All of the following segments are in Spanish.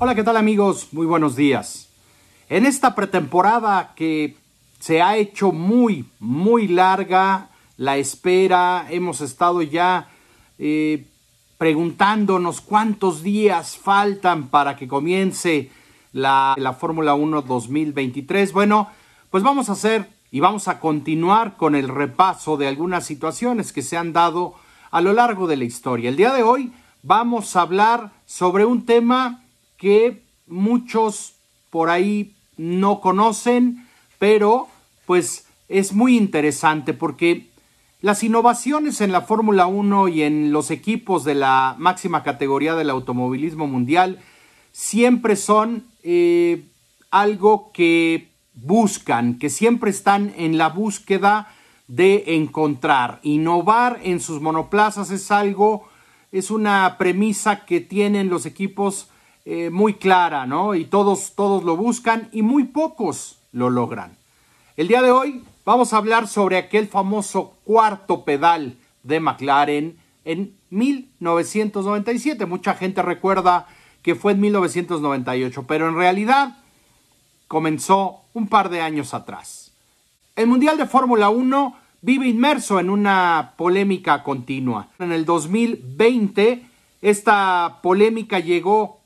Hola, ¿qué tal amigos? Muy buenos días. En esta pretemporada que se ha hecho muy, muy larga, la espera, hemos estado ya eh, preguntándonos cuántos días faltan para que comience la, la Fórmula 1 2023. Bueno, pues vamos a hacer y vamos a continuar con el repaso de algunas situaciones que se han dado a lo largo de la historia. El día de hoy vamos a hablar sobre un tema que muchos por ahí no conocen, pero pues es muy interesante porque las innovaciones en la Fórmula 1 y en los equipos de la máxima categoría del automovilismo mundial siempre son eh, algo que buscan, que siempre están en la búsqueda de encontrar. Innovar en sus monoplazas es algo, es una premisa que tienen los equipos eh, muy clara, ¿no? Y todos, todos lo buscan y muy pocos lo logran. El día de hoy vamos a hablar sobre aquel famoso cuarto pedal de McLaren en 1997. Mucha gente recuerda que fue en 1998, pero en realidad comenzó un par de años atrás. El Mundial de Fórmula 1 vive inmerso en una polémica continua. En el 2020 esta polémica llegó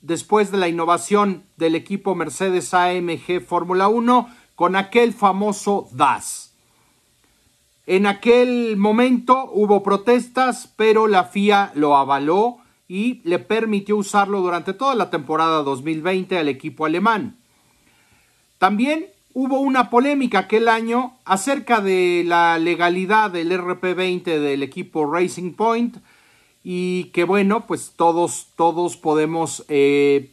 después de la innovación del equipo Mercedes AMG Fórmula 1 con aquel famoso DAS. En aquel momento hubo protestas, pero la FIA lo avaló y le permitió usarlo durante toda la temporada 2020 al equipo alemán. También hubo una polémica aquel año acerca de la legalidad del RP20 del equipo Racing Point y que bueno, pues todos, todos podemos eh,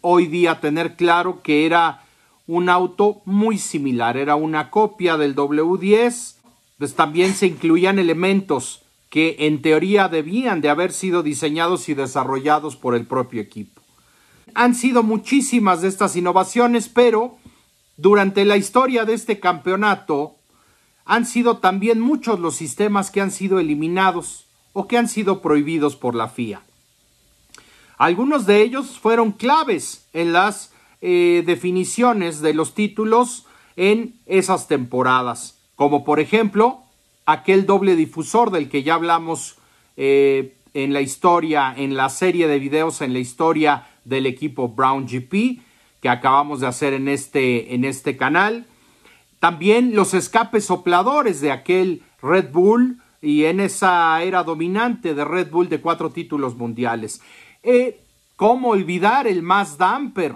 hoy día tener claro que era un auto muy similar, era una copia del W10, pues también se incluían elementos que en teoría debían de haber sido diseñados y desarrollados por el propio equipo. Han sido muchísimas de estas innovaciones, pero durante la historia de este campeonato han sido también muchos los sistemas que han sido eliminados o que han sido prohibidos por la FIA. Algunos de ellos fueron claves en las eh, definiciones de los títulos en esas temporadas, como por ejemplo aquel doble difusor del que ya hablamos eh, en la historia, en la serie de videos en la historia del equipo Brown GP que acabamos de hacer en este, en este canal. También los escapes sopladores de aquel Red Bull y en esa era dominante de Red Bull de cuatro títulos mundiales. Eh, ¿Cómo olvidar el más damper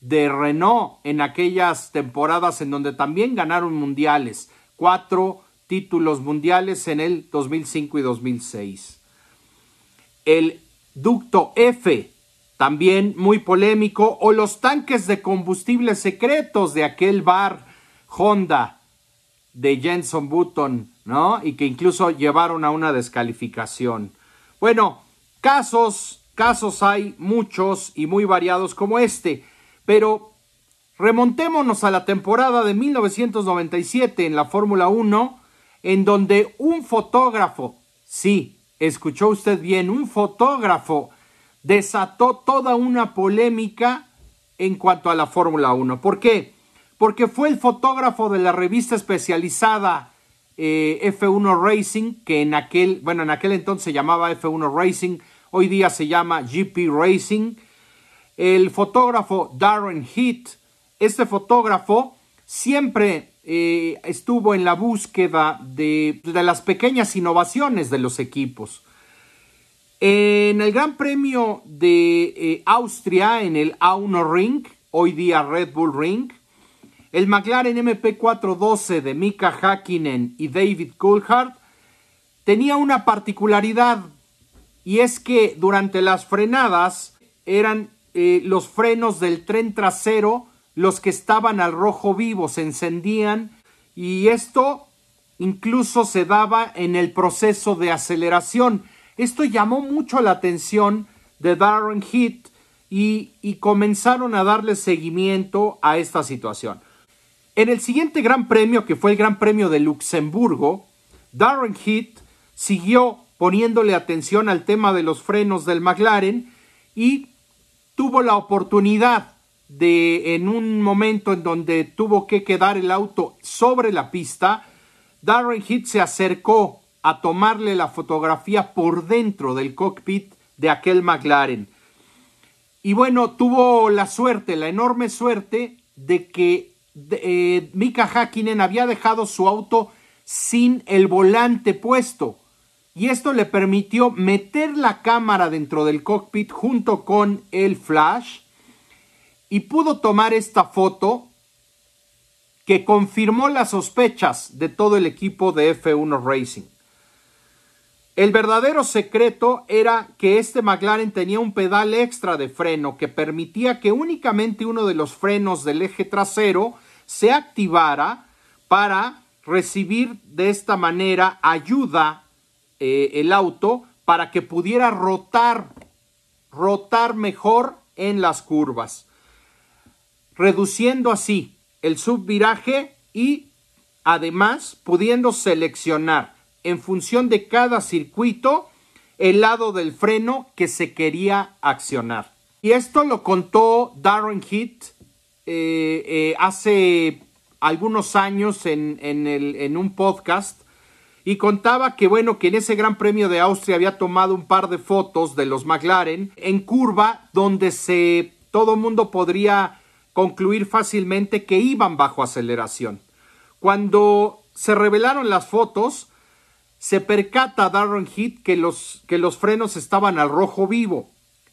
de Renault en aquellas temporadas en donde también ganaron mundiales? Cuatro títulos mundiales en el 2005 y 2006. El ducto F, también muy polémico, o los tanques de combustible secretos de aquel bar Honda de Jenson Button ¿no? Y que incluso llevaron a una descalificación. Bueno, casos, casos hay muchos y muy variados como este, pero remontémonos a la temporada de 1997 en la Fórmula 1, en donde un fotógrafo, sí, escuchó usted bien, un fotógrafo desató toda una polémica en cuanto a la Fórmula 1. ¿Por qué? Porque fue el fotógrafo de la revista especializada eh, F1 Racing, que en aquel, bueno, en aquel entonces se llamaba F1 Racing, hoy día se llama GP Racing. El fotógrafo Darren Heath, este fotógrafo siempre eh, estuvo en la búsqueda de, de, las pequeñas innovaciones de los equipos. En el Gran Premio de eh, Austria, en el A1 Ring, hoy día Red Bull Ring, el McLaren MP412 de Mika Hakkinen y David Coulthard tenía una particularidad y es que durante las frenadas eran eh, los frenos del tren trasero los que estaban al rojo vivo, se encendían y esto incluso se daba en el proceso de aceleración. Esto llamó mucho la atención de Darren Heath y, y comenzaron a darle seguimiento a esta situación. En el siguiente Gran Premio, que fue el Gran Premio de Luxemburgo, Darren Heath siguió poniéndole atención al tema de los frenos del McLaren y tuvo la oportunidad de, en un momento en donde tuvo que quedar el auto sobre la pista, Darren Heath se acercó a tomarle la fotografía por dentro del cockpit de aquel McLaren. Y bueno, tuvo la suerte, la enorme suerte de que eh, Mika Hakkinen había dejado su auto sin el volante puesto. Y esto le permitió meter la cámara dentro del cockpit junto con el flash y pudo tomar esta foto que confirmó las sospechas de todo el equipo de F1 Racing. El verdadero secreto era que este McLaren tenía un pedal extra de freno que permitía que únicamente uno de los frenos del eje trasero se activara para recibir de esta manera ayuda eh, el auto para que pudiera rotar, rotar mejor en las curvas, reduciendo así el subviraje y además pudiendo seleccionar en función de cada circuito el lado del freno que se quería accionar. Y esto lo contó Darren Heath eh, eh, hace algunos años en, un podcast y contaba que bueno que en ese Gran Premio de Austria había tomado un par de fotos de los McLaren en curva donde se todo mundo podría concluir fácilmente que iban bajo aceleración. Cuando se revelaron las fotos, se percata Darren Heath que los, que los frenos estaban al rojo vivo.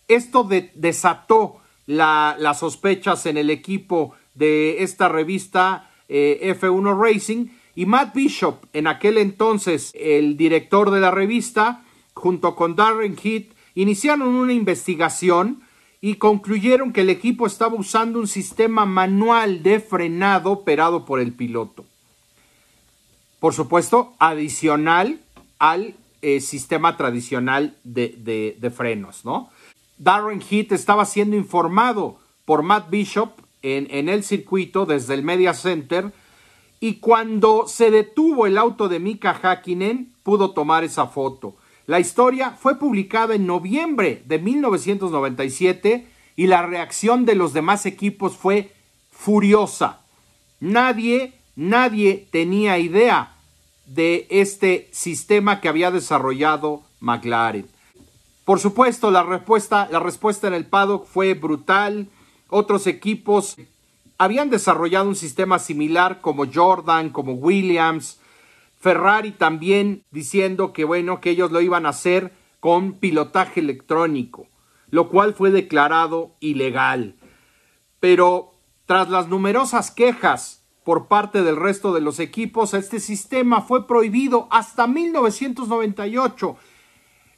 Esto desató las sospechas en el equipo de esta revista eh, F1 Racing y Matt Bishop, en aquel entonces el director de la revista, junto con Darren Heath, iniciaron una investigación y concluyeron que el equipo estaba usando un sistema manual de frenado operado por el piloto por supuesto, adicional al eh, sistema tradicional de, frenos, ¿no? Darren Heath estaba siendo informado por Matt Bishop en, en, el circuito desde el Media Center y cuando se detuvo el auto de Mika Hakkinen pudo tomar esa foto. La historia fue publicada en noviembre de 1997 y la reacción de los demás equipos fue furiosa. Nadie nadie tenía idea de este sistema que había desarrollado McLaren. Por supuesto, la respuesta, la respuesta en el paddock fue brutal. Otros equipos habían desarrollado un sistema similar como Jordan, como Williams, Ferrari también diciendo que bueno, que ellos lo iban a hacer con pilotaje electrónico, lo cual fue declarado ilegal. Pero tras las numerosas quejas por parte del resto de los equipos. Este sistema fue prohibido hasta 1998,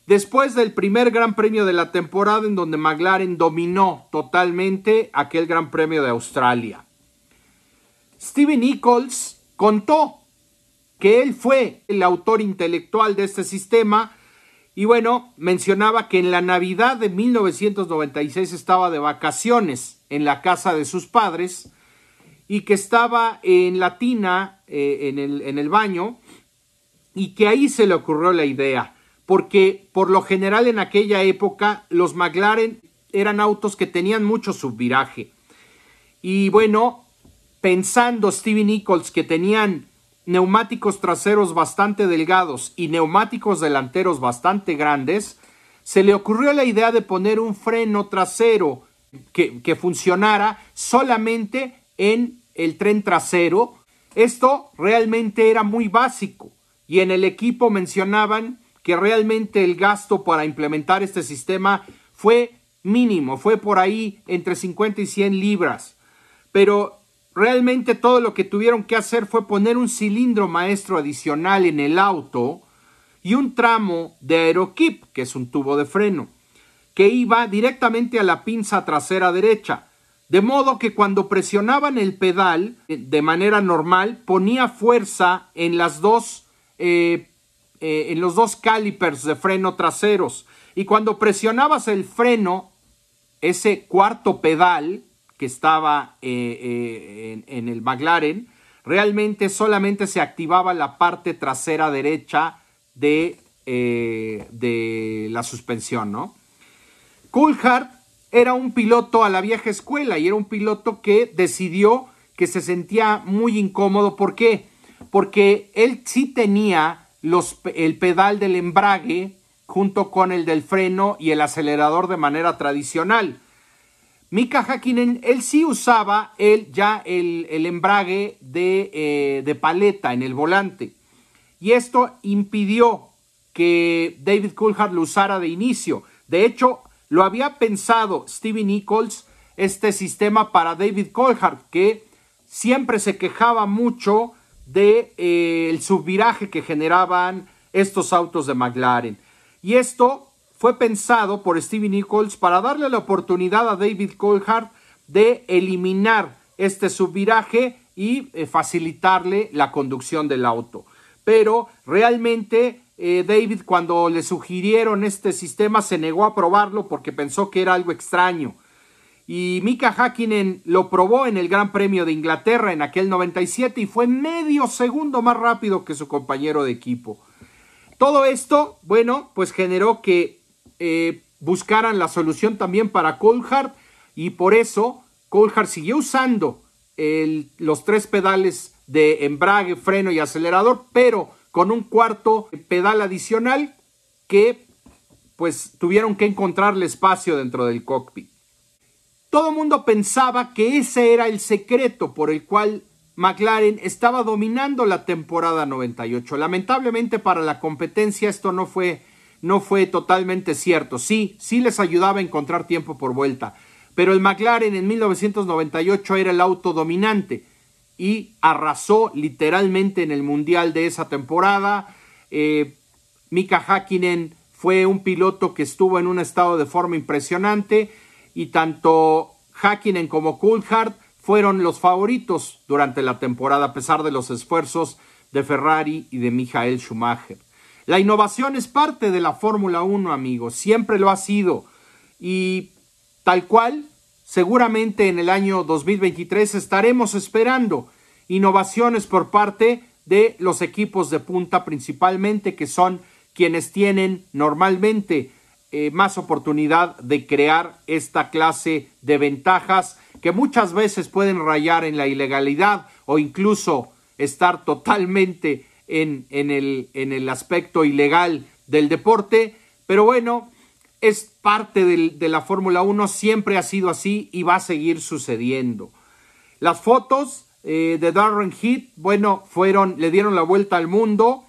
después del primer Gran Premio de la temporada en donde McLaren dominó totalmente aquel Gran Premio de Australia. Steven Nichols contó que él fue el autor intelectual de este sistema y bueno, mencionaba que en la Navidad de 1996 estaba de vacaciones en la casa de sus padres y que estaba en la tina, eh, en, el, en el baño, y que ahí se le ocurrió la idea, porque por lo general en aquella época los McLaren eran autos que tenían mucho subviraje. Y bueno, pensando Stevie Nichols que tenían neumáticos traseros bastante delgados y neumáticos delanteros bastante grandes, se le ocurrió la idea de poner un freno trasero que, que funcionara solamente en el tren trasero. Esto realmente era muy básico y en el equipo mencionaban que realmente el gasto para implementar este sistema fue mínimo, fue por ahí entre 50 y 100 libras. Pero realmente todo lo que tuvieron que hacer fue poner un cilindro maestro adicional en el auto y un tramo de aerokip, que es un tubo de freno, que iba directamente a la pinza trasera derecha. De modo que cuando presionaban el pedal eh, de manera normal ponía fuerza en las dos eh, eh, en los dos calipers de freno traseros y cuando presionabas el freno ese cuarto pedal que estaba en, en, el McLaren realmente solamente se activaba la parte trasera derecha de, de la suspensión, ¿no? Coulthard era un piloto a la vieja escuela y era un piloto que decidió que se sentía muy incómodo. ¿Por qué? Porque él sí tenía el pedal del embrague junto con el del freno y el acelerador de manera tradicional. Mika Hakkinen, él sí usaba él ya el, embrague de, eh, de paleta en el volante. Y esto impidió que David Coulthard lo usara de inicio. De hecho, lo había pensado Stevie Nichols, este sistema para David Coulthard, que siempre se quejaba mucho de eh, el subviraje que generaban estos autos de McLaren. Y esto fue pensado por Stevie Nichols para darle la oportunidad a David Coulthard de eliminar este subviraje y eh, facilitarle la conducción del auto. Pero realmente eh, David cuando le sugirieron este sistema se negó a probarlo porque pensó que era algo extraño. Y Mika Hakkinen lo probó en el Gran Premio de Inglaterra en aquel 97 y fue medio segundo más rápido que su compañero de equipo. Todo esto, bueno, pues generó que eh, buscaran la solución también para Coulthard y por eso Coulthard siguió usando los tres pedales de embrague, freno y acelerador, pero con un cuarto pedal adicional que pues tuvieron que encontrarle espacio dentro del cockpit. Todo el mundo pensaba que ese era el secreto por el cual McLaren estaba dominando la temporada 98. Lamentablemente para la competencia esto no fue no fue totalmente cierto. Sí, sí les ayudaba a encontrar tiempo por vuelta, pero el McLaren en 1998 era el auto dominante y arrasó literalmente en el mundial de esa temporada. Eh, Mika Hakkinen fue un piloto que estuvo en un estado de forma impresionante y tanto Hakkinen como Coulthard fueron los favoritos durante la temporada a pesar de los esfuerzos de Ferrari y de Michael Schumacher. La innovación es parte de la Fórmula 1, amigos, siempre lo ha sido. Y tal cual, seguramente en el año 2023 estaremos esperando innovaciones por parte de los equipos de punta principalmente, que son quienes tienen normalmente eh, más oportunidad de crear esta clase de ventajas que muchas veces pueden rayar en la ilegalidad o incluso estar totalmente en, el, en el aspecto ilegal del deporte, pero bueno, es parte de la Fórmula 1, siempre ha sido así y va a seguir sucediendo. Las fotos eh, de Darren Heath, bueno, fueron, le dieron la vuelta al mundo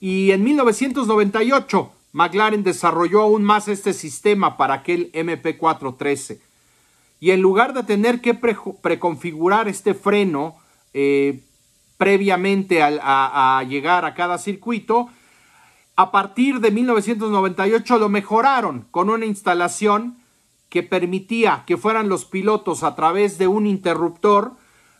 y en 1998 McLaren desarrolló aún más este sistema para aquel MP413. Y en lugar de tener que preconfigurar este freno eh, previamente a, llegar a cada circuito. A partir de 1998 lo mejoraron con una instalación que permitía que fueran los pilotos a través de un interruptor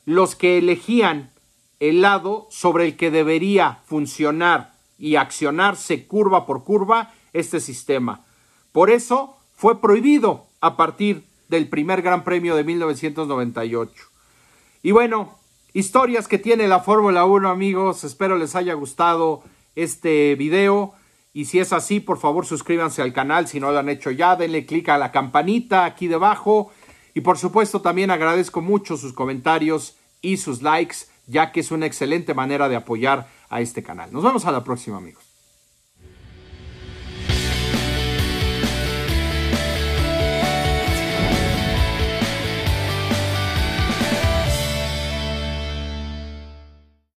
los que elegían el lado sobre el que debería funcionar y accionarse curva por curva este sistema. Por eso fue prohibido a partir del primer Gran Premio de 1998. Y bueno, historias que tiene la Fórmula 1, amigos. Espero les haya gustado este video. Y si es así, por favor suscríbanse al canal si no lo han hecho ya. Denle clic a la campanita aquí debajo. Y por supuesto también agradezco mucho sus comentarios y sus likes, ya que es una excelente manera de apoyar a este canal. Nos vemos a la próxima, amigos.